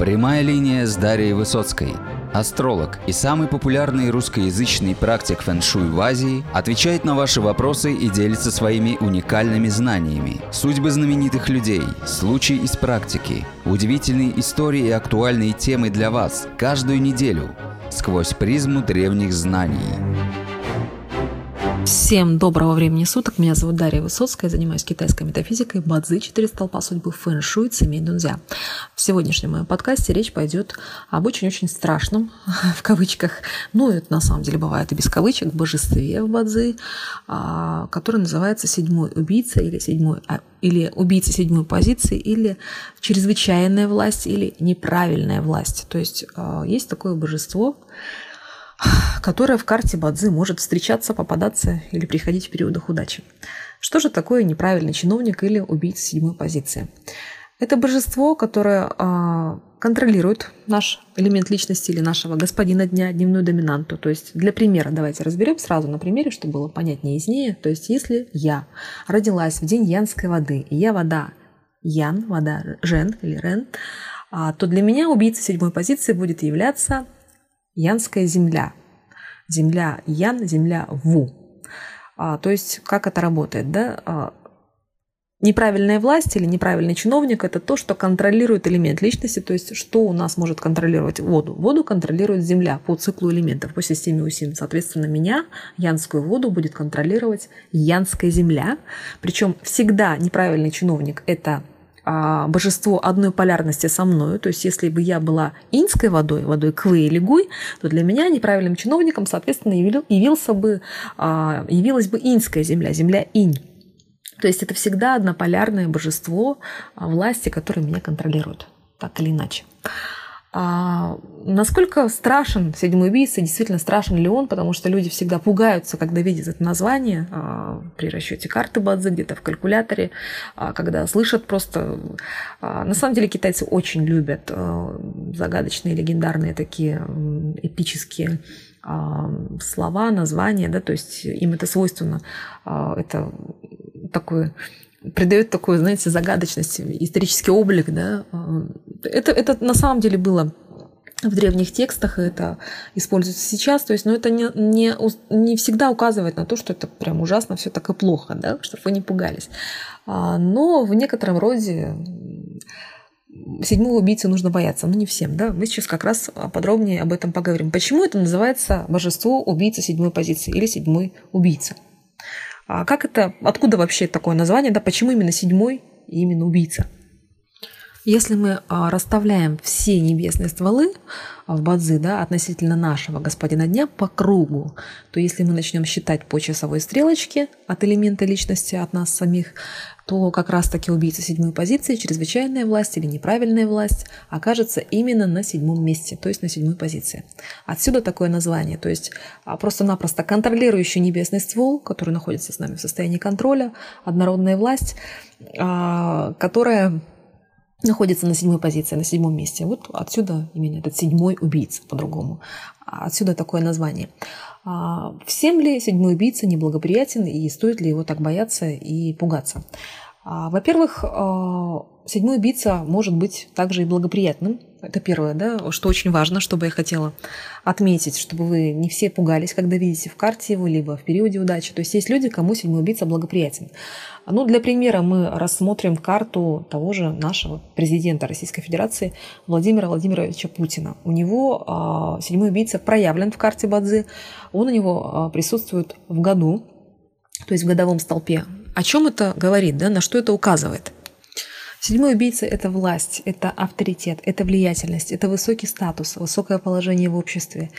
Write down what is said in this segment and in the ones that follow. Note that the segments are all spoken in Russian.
Прямая линия с Дарьей Высоцкой. Астролог и самый популярный русскоязычный практик фэн-шуй в Азии отвечает на ваши вопросы и делится своими уникальными знаниями. Судьбы знаменитых людей, случаи из практики, удивительные истории и актуальные темы для вас каждую неделю сквозь призму древних знаний. Всем доброго времени суток. Меня зовут Дарья Высоцкая. Я занимаюсь китайской метафизикой, бадзи, четыре столпа судьбы, фэн-шуй, цимей, дунзя. В сегодняшнем моем подкасте речь пойдет об очень-очень страшном, в кавычках, ну, это на самом деле бывает и без кавычек, божестве в бадзи, а, который называется седьмой убийца или седьмой или убийца седьмой позиции, или чрезвычайная власть, или неправильная власть. То есть а, есть такое божество, которая в карте Бадзи может встречаться, попадаться или приходить в периодах удачи. Что же такое неправильный чиновник или убийца седьмой позиции? Это божество, которое э, контролирует наш элемент личности или нашего господина дня, дневную доминанту. То есть для примера давайте разберем сразу на примере, чтобы было понятнее и яснее. То есть если я родилась в день янской воды, и я вода ян, вода жен или рен, а, то для меня убийца седьмой позиции будет являться янская земля. Земля ян, земля ву. А, то есть как это работает? Да? А, неправильная власть или неправильный чиновник – это то, что контролирует элемент личности, то есть что у нас может контролировать воду. Воду контролирует Земля по циклу элементов, по системе УСИН. Соответственно, меня, янскую воду, будет контролировать янская Земля. Причем всегда неправильный чиновник – это а, божество одной полярности со мной, то есть если бы я была инской водой, водой Квы или Гуй, то для меня неправильным чиновником, соответственно, явился бы, а, явилась бы инская земля, земля инь. То есть это всегда однополярное божество а, власти, которое меня контролирует, так или иначе. Насколько страшен седьмой убийца, действительно страшен ли он, потому что люди всегда пугаются, когда видят это название а, при расчете карты Бадзи где-то в калькуляторе, а, когда слышат просто... А, на самом деле китайцы очень любят загадочные, легендарные такие эпические слова, названия, да, то есть им это свойственно, это такой придает такую, знаете, загадочность, исторический облик, да. Это, это на самом деле было в древних текстах, это используется сейчас, то есть, но это не, не, не всегда указывает на то, что это прям ужасно, все так и плохо, да, чтобы вы не пугались. А, но в некотором роде седьмого убийцы нужно бояться, но не всем, да. Мы сейчас как раз подробнее об этом поговорим. Почему это называется божество убийца седьмой позиции или седьмой убийца? А как это, откуда вообще такое название, да, почему именно седьмой и именно убийца? Если мы а, расставляем все небесные стволы в бадзи да, относительно нашего господина дня по кругу, то если мы начнем считать по часовой стрелочке от элемента личности, от нас самих, то как раз-таки убийца седьмой позиции, чрезвычайная власть или неправильная власть окажется именно на седьмом месте, то есть на седьмой позиции. Отсюда такое название, то есть а, просто-напросто контролирующий небесный ствол, который находится с нами в состоянии контроля, однородная власть, а, которая находится на седьмой позиции, на седьмом месте. Вот отсюда именно этот седьмой убийца по-другому. Отсюда такое название. А, всем ли седьмой убийца неблагоприятен и стоит ли его так бояться и пугаться? А, во-первых, а, седьмой убийца может быть также и благоприятным. Это первое, да, что очень важно, чтобы я хотела отметить, чтобы вы не все пугались, когда видите в карте его, либо в периоде удачи. То есть есть люди, кому седьмой убийца благоприятен. Ну, для примера мы рассмотрим карту того же нашего президента Российской Федерации Владимира Владимировича Путина. У него э, седьмой убийца проявлен в карте Бадзи. Он у него присутствует в году, то есть в годовом столпе. О чем это говорит, да, на что это указывает? Седьмой убийца – это власть, это авторитет, это влиятельность, это высокий статус, высокое положение в обществе.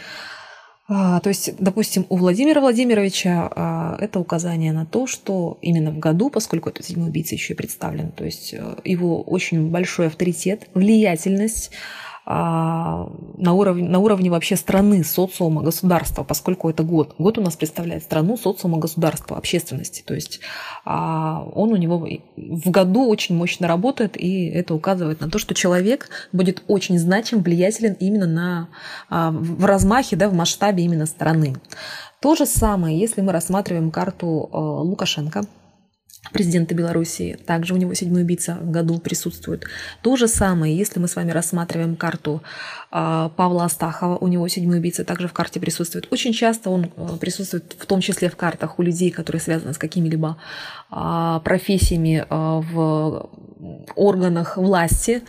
А, то есть, допустим, у Владимира Владимировича а, это указание на то, что именно в году, поскольку этот седьмой убийца еще и представлен, то есть э, его очень большой авторитет, влиятельность, на уровне, на уровне вообще страны, социума, государства, поскольку это год. Год у нас представляет страну, социума, государства, общественности. То есть а, он у него в году очень мощно работает, и это указывает на то, что человек будет очень значим, влиятелен именно на, а, в размахе, да, в масштабе именно страны. То же самое, если мы рассматриваем карту Лукашенко, президента Белоруссии. Также у него седьмой убийца в году присутствует. То же самое, если мы с вами рассматриваем карту Павла Астахова, у него седьмой убийца также в карте присутствует. Очень часто он э, присутствует в том числе в картах у людей, которые связаны с какими-либо а, профессиями а, в органах власти,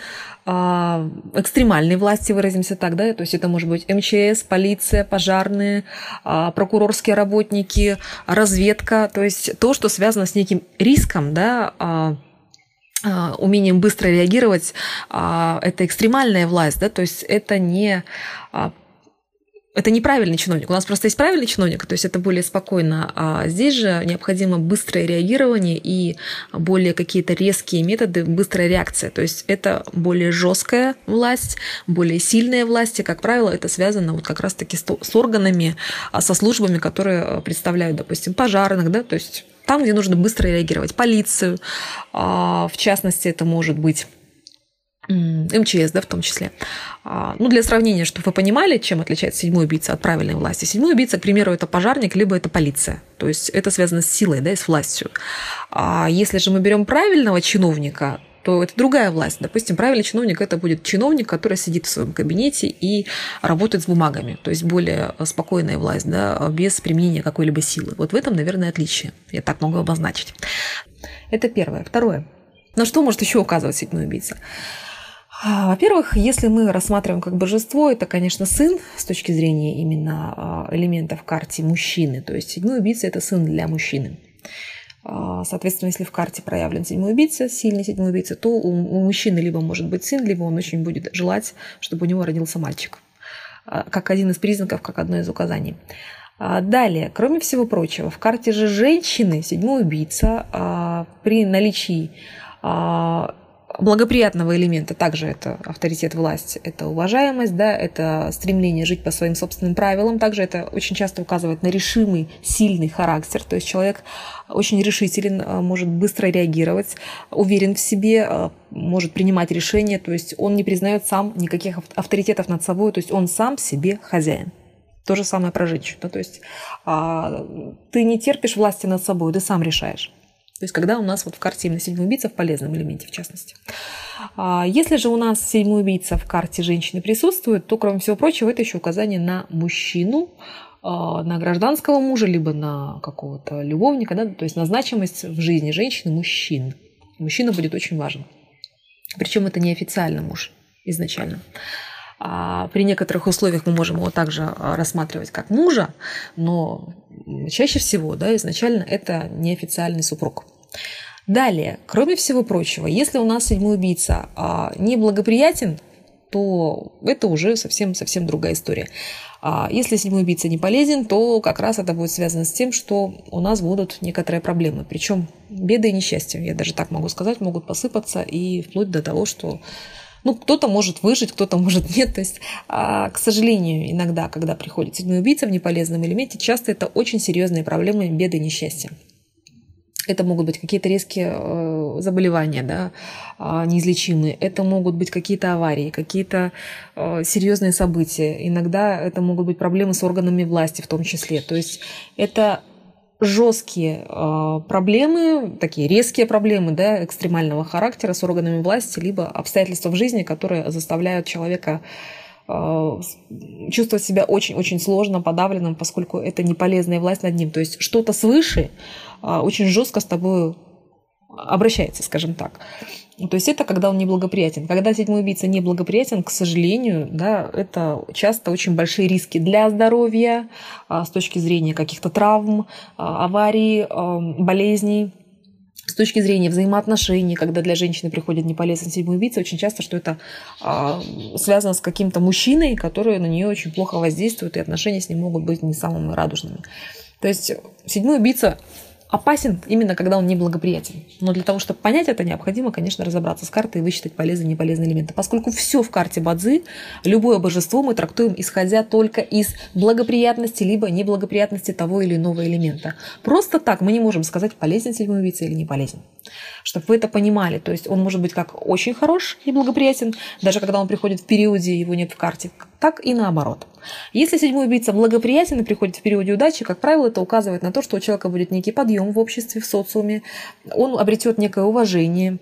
экстремальной власти, выразимся так, да, то есть это может быть МЧС, полиция, пожарные, прокурорские работники, разведка, то есть то, что связано с неким риском, да, а, умением быстро реагировать, а, это экстремальная власть, да, то есть это не а, это неправильный чиновник. У нас просто есть правильный чиновник, то есть это более спокойно. А здесь же необходимо быстрое реагирование и более какие-то резкие методы, быстрая реакция. То есть это более жесткая власть, более сильная власть. И, как правило, это связано вот как раз-таки с органами, со службами, которые представляют, допустим, пожарных, да, то есть там, где нужно быстро реагировать. Полицию, а, в частности, это может быть МЧС, да, в том числе. А, ну, для сравнения, чтобы вы понимали, чем отличается седьмой убийца от правильной власти. Седьмой убийца, к примеру, это пожарник, либо это полиция. То есть это связано с силой, да, и с властью. А если же мы берем правильного чиновника, то это другая власть. Допустим, правильный чиновник это будет чиновник, который сидит в своем кабинете и работает с бумагами, то есть более спокойная власть, да, без применения какой-либо силы. Вот в этом, наверное, отличие. Я так могу обозначить. Это первое. Второе. На что может еще указывать седьмой убийца? А, во-первых, если мы рассматриваем как божество, это, конечно, сын с точки зрения именно а, элементов карте мужчины. То есть седьмой убийца – это сын для мужчины. А, соответственно, если в карте проявлен седьмой убийца, сильный седьмой убийца, то у, мужчины либо может быть сын, либо он очень будет желать, чтобы у него родился мальчик. А, как один из признаков, как одно из указаний. А, далее, кроме всего прочего, в карте же женщины седьмой убийца при наличии благоприятного элемента также это авторитет власти, это уважаемость, да, это стремление жить по своим собственным правилам. Также это очень часто указывает на решимый, сильный характер. То есть человек очень решителен, а, может быстро реагировать, уверен в себе, а, может принимать решения. То есть он не признает сам никаких авторитетов над собой. То есть он сам себе хозяин. То же самое про женщину. То есть а, ты не терпишь власти над собой, ты сам решаешь. То есть когда у нас вот в карте именно седьмой убийца в полезном элементе, в частности. А, если же у нас седьмой убийца в карте женщины присутствует, то, кроме всего прочего, это еще указание на мужчину, а, на гражданского мужа, либо на какого-то любовника, да, то есть на значимость в жизни женщины мужчин. Мужчина будет очень важен. Причем это не официальный муж изначально. А при некоторых условиях мы можем его также рассматривать как мужа, но чаще всего да, изначально это неофициальный супруг. Далее, кроме всего прочего, если у нас седьмой убийца а, неблагоприятен, то это уже совсем-совсем другая история. А если седьмой убийца не полезен, то как раз это будет связано с тем, что у нас будут некоторые проблемы. Причем беды и несчастья, я даже так могу сказать, могут посыпаться и вплоть до того, что ну, кто-то может выжить, кто-то может нет. То есть, а, к сожалению, иногда, когда приходит седьмой убийца в неполезном элементе, часто это очень серьезные проблемы, беды и несчастья. Это могут быть какие-то резкие э, заболевания, да, э, неизлечимые. Это могут быть какие-то аварии, какие-то э, серьезные события. Иногда это могут быть проблемы с органами власти в том числе. То есть это жесткие э, проблемы, такие резкие проблемы да, экстремального характера с органами власти, либо обстоятельства в жизни, которые заставляют человека чувствовать себя очень-очень сложно, подавленным, поскольку это не полезная власть над ним. То есть что-то свыше э, очень жестко с тобой обращается, скажем так. То есть это когда он неблагоприятен. Когда седьмой убийца неблагоприятен, к сожалению, да, это часто очень большие риски для здоровья а, с точки зрения каких-то травм, аварий, болезней. С точки зрения взаимоотношений, когда для женщины приходит неполезный седьмой убийца, очень часто, что это связано с каким-то мужчиной, который на нее очень плохо воздействует, и отношения с ним могут быть не самыми радужными. То есть седьмой убийца опасен именно когда он неблагоприятен. Но для того, чтобы понять это, необходимо, конечно, разобраться с картой и высчитать полезные и неполезные элементы. Поскольку все в карте Бадзи, любое божество мы трактуем исходя только из благоприятности либо неблагоприятности того или иного элемента. Просто так мы не можем сказать, полезен седьмой убийца или не полезен. Чтобы вы это понимали. То есть он может быть как очень хорош и благоприятен, даже когда он приходит в периоде, его нет в карте, так и наоборот. Если седьмой убийца благоприятен и приходит в периоде удачи, как правило, это указывает на то, что у человека будет некий подъем в обществе, в социуме, он обретет некое уважение,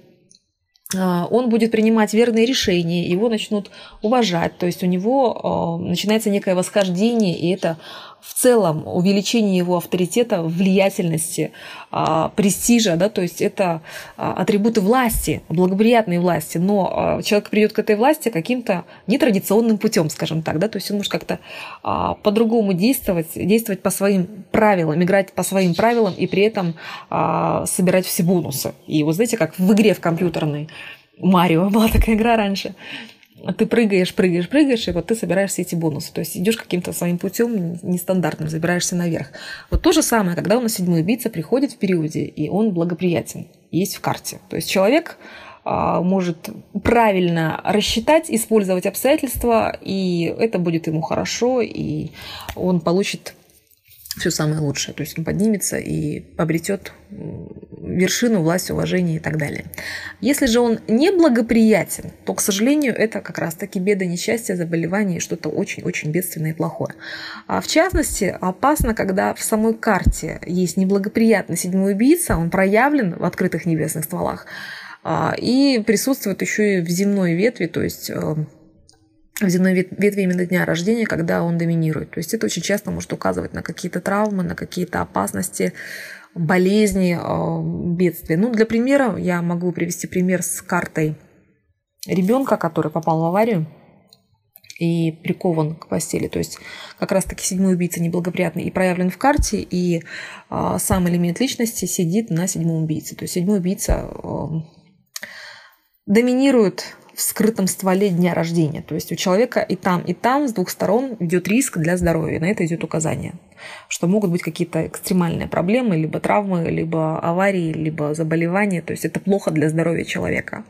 а, он будет принимать верные решения, его начнут уважать, то есть у него а, начинается некое восхождение, и это в целом увеличение его авторитета, влиятельности, а, престижа, да, то есть это атрибуты власти, благоприятной власти, но человек придет к этой власти каким-то нетрадиционным путем, скажем так, да, то есть он может как-то по-другому действовать, действовать по своим правилам, играть по своим правилам и при этом собирать все бонусы. И вот знаете, как в игре в компьютерной, Марио была такая игра раньше. Ты прыгаешь, прыгаешь, прыгаешь, и вот ты собираешь все эти бонусы. То есть идешь каким-то своим путем нестандартным, забираешься наверх. Вот то же самое, когда у нас седьмой убийца приходит в периоде, и он благоприятен, есть в карте. То есть человек а, может правильно рассчитать, использовать обстоятельства, и это будет ему хорошо, и он получит все самое лучшее. То есть он поднимется и обретет вершину, власть, уважение и так далее. Если же он неблагоприятен, то, к сожалению, это как раз-таки беда, несчастье, заболевание и что-то очень-очень бедственное и плохое. А в частности, опасно, когда в самой карте есть неблагоприятный седьмой убийца, он проявлен в открытых небесных стволах, а, и присутствует еще и в земной ветви, то есть э, в земной ветви именно дня рождения, когда он доминирует. То есть это очень часто может указывать на какие-то травмы, на какие-то опасности, болезни, э, бедствия. Ну, для примера я могу привести пример с картой ребенка, который попал в аварию и прикован к постели. То есть как раз-таки седьмой убийца неблагоприятный и проявлен в карте, и э, сам элемент личности сидит на седьмом убийце. То есть седьмой убийца э, доминирует в скрытом стволе дня рождения. То есть у человека и там, и там с двух сторон идет риск для здоровья. На это идет указание, что могут быть какие-то экстремальные проблемы, либо травмы, либо аварии, либо заболевания. То есть это плохо для здоровья человека.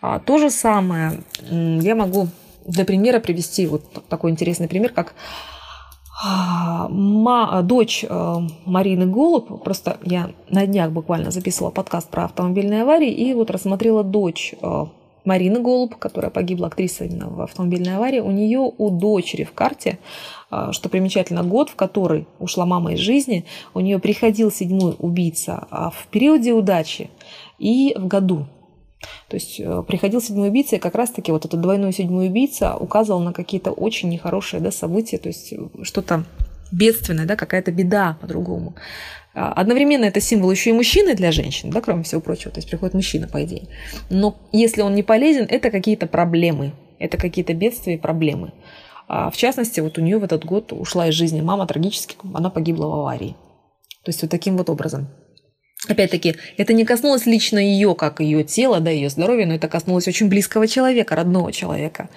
А то же самое я могу для примера привести вот такой интересный пример, как а, Ма, дочь э, Марины Голуб, просто я на днях буквально записывала подкаст про автомобильные аварии, и вот рассмотрела дочь э, Марина Голуб, которая погибла, актриса именно в автомобильной аварии, у нее у дочери в карте, а, что примечательно, год, в который ушла мама из жизни, у нее приходил седьмой убийца а в периоде удачи и в году. То есть э, приходил седьмой убийца, и как раз-таки вот этот двойной седьмой убийца указывал на какие-то очень нехорошие да, события, то есть э, что-то бедственное, да, какая-то беда по-другому. А, одновременно это символ еще и мужчины для женщин, да, кроме всего прочего. То есть приходит мужчина, по идее. Но если он не полезен, это какие-то проблемы. Это какие-то бедствия и проблемы. А в частности, вот у нее в этот год ушла из жизни мама трагически, она погибла в аварии. То есть вот таким вот образом. Опять-таки, это не коснулось лично ее, как ее тела, да, ее здоровья, но это коснулось очень близкого человека, родного человека.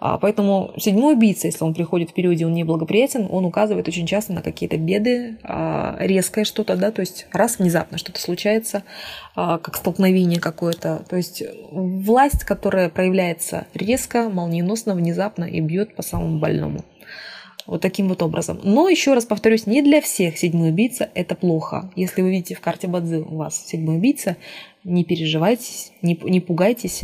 А, поэтому седьмой убийца, если он приходит в периоде, он неблагоприятен, он указывает очень часто на какие-то беды, а, резкое что-то, да, то есть раз внезапно что-то случается, а, как столкновение какое-то. То есть власть, которая проявляется резко, молниеносно, внезапно и бьет по самому больному. Вот таким вот образом. Но еще раз повторюсь, не для всех седьмой убийца это плохо. Если вы видите в карте Бадзи у вас седьмой убийца, не переживайте, не, не пугайтесь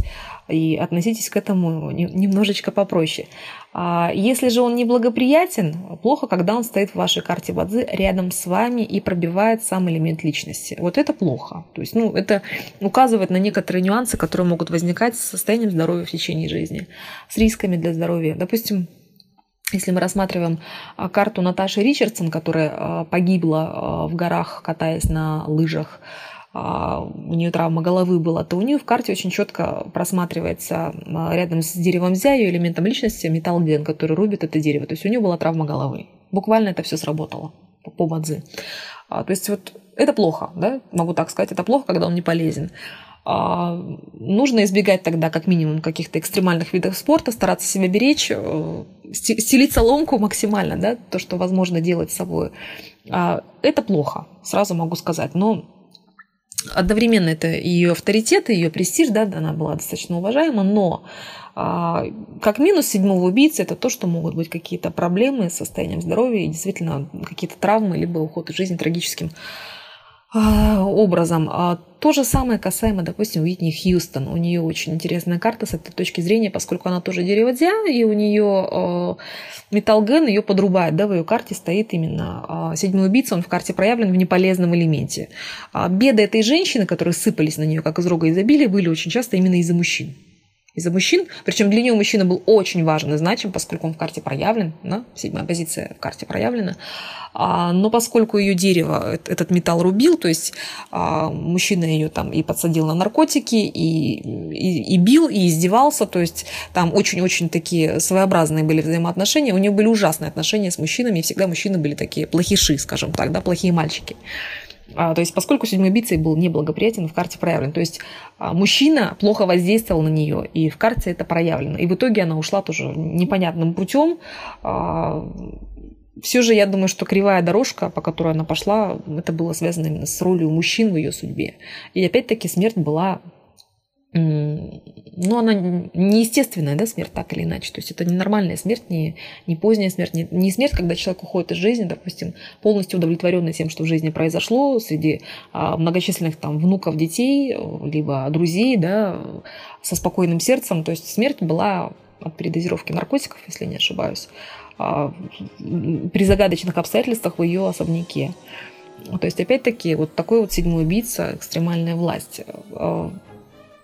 и относитесь к этому немножечко попроще. А если же он неблагоприятен, плохо, когда он стоит в вашей карте Бадзи рядом с вами и пробивает сам элемент личности. Вот это плохо. То есть, ну, это указывает на некоторые нюансы, которые могут возникать с состоянием здоровья в течение жизни, с рисками для здоровья. Допустим, если мы рассматриваем а, карту Наташи Ричардсон, которая а, погибла в горах, катаясь на лыжах, а, у нее травма головы была, то у нее в карте очень четко просматривается а, рядом с деревом зя ее элементом личности металл ген, который рубит это дерево. То есть у нее была травма головы. Буквально это все сработало по бадзи. А, то есть вот это плохо, да, могу так сказать, это плохо, когда он не полезен. Нужно избегать тогда как минимум каких-то экстремальных видов спорта, стараться себя беречь, э, стелить соломку максимально, да, то, что возможно делать с собой. это плохо, сразу могу сказать. Но одновременно это ее авторитет, ее престиж, да, она была достаточно уважаема, но а, как минус седьмого убийцы это то, что могут быть какие-то проблемы с состоянием здоровья и действительно какие-то травмы, либо уход из жизни трагическим а, образом. А то же самое касаемо, допустим, Уитни Хьюстон. У нее очень интересная карта с этой точки зрения, поскольку она тоже дерево Дзя, и у нее э, металлген ее подрубает. Да, в ее карте стоит именно седьмой убийца, он в карте проявлен в неполезном элементе. А беды этой женщины, которые сыпались на нее как из рога изобилия, были очень часто именно из-за мужчин из-за мужчин. Причем для нее мужчина был очень важен и значим, поскольку он в карте проявлен, да, седьмая позиция в карте проявлена. А, но поскольку ее дерево, этот металл рубил, то есть а, мужчина ее там и подсадил на наркотики, и, и, и бил, и издевался, то есть там очень-очень такие своеобразные были взаимоотношения. У нее были ужасные отношения с мужчинами, и всегда мужчины были такие плохиши, скажем так, да, плохие мальчики. А, то есть, поскольку седьмой убийцей был неблагоприятен, в карте проявлен. То есть, а, мужчина плохо воздействовал на нее, и в карте это проявлено. И в итоге она ушла тоже непонятным путем. А, Все же я думаю, что кривая дорожка, по которой она пошла, это было связано именно с ролью мужчин в ее судьбе. И опять-таки смерть была ну, она неестественная, да, смерть так или иначе. То есть это не нормальная смерть, не, не поздняя смерть, не, не смерть, когда человек уходит из жизни, допустим, полностью удовлетворенный тем, что в жизни произошло, среди а, многочисленных там внуков, детей, либо друзей, да, со спокойным сердцем. То есть смерть была от передозировки наркотиков, если не ошибаюсь, а, при загадочных обстоятельствах в ее особняке. То есть, опять-таки, вот такой вот седьмой убийца, экстремальная власть а,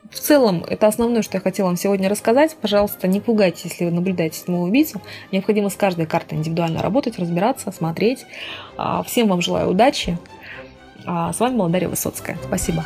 в целом, это основное, что я хотела вам сегодня рассказать. Пожалуйста, не пугайтесь, если вы наблюдаете седьмого убийцу. Необходимо с каждой картой индивидуально работать, разбираться, смотреть. А, всем вам желаю удачи. А, с вами была Дарья Высоцкая. Спасибо.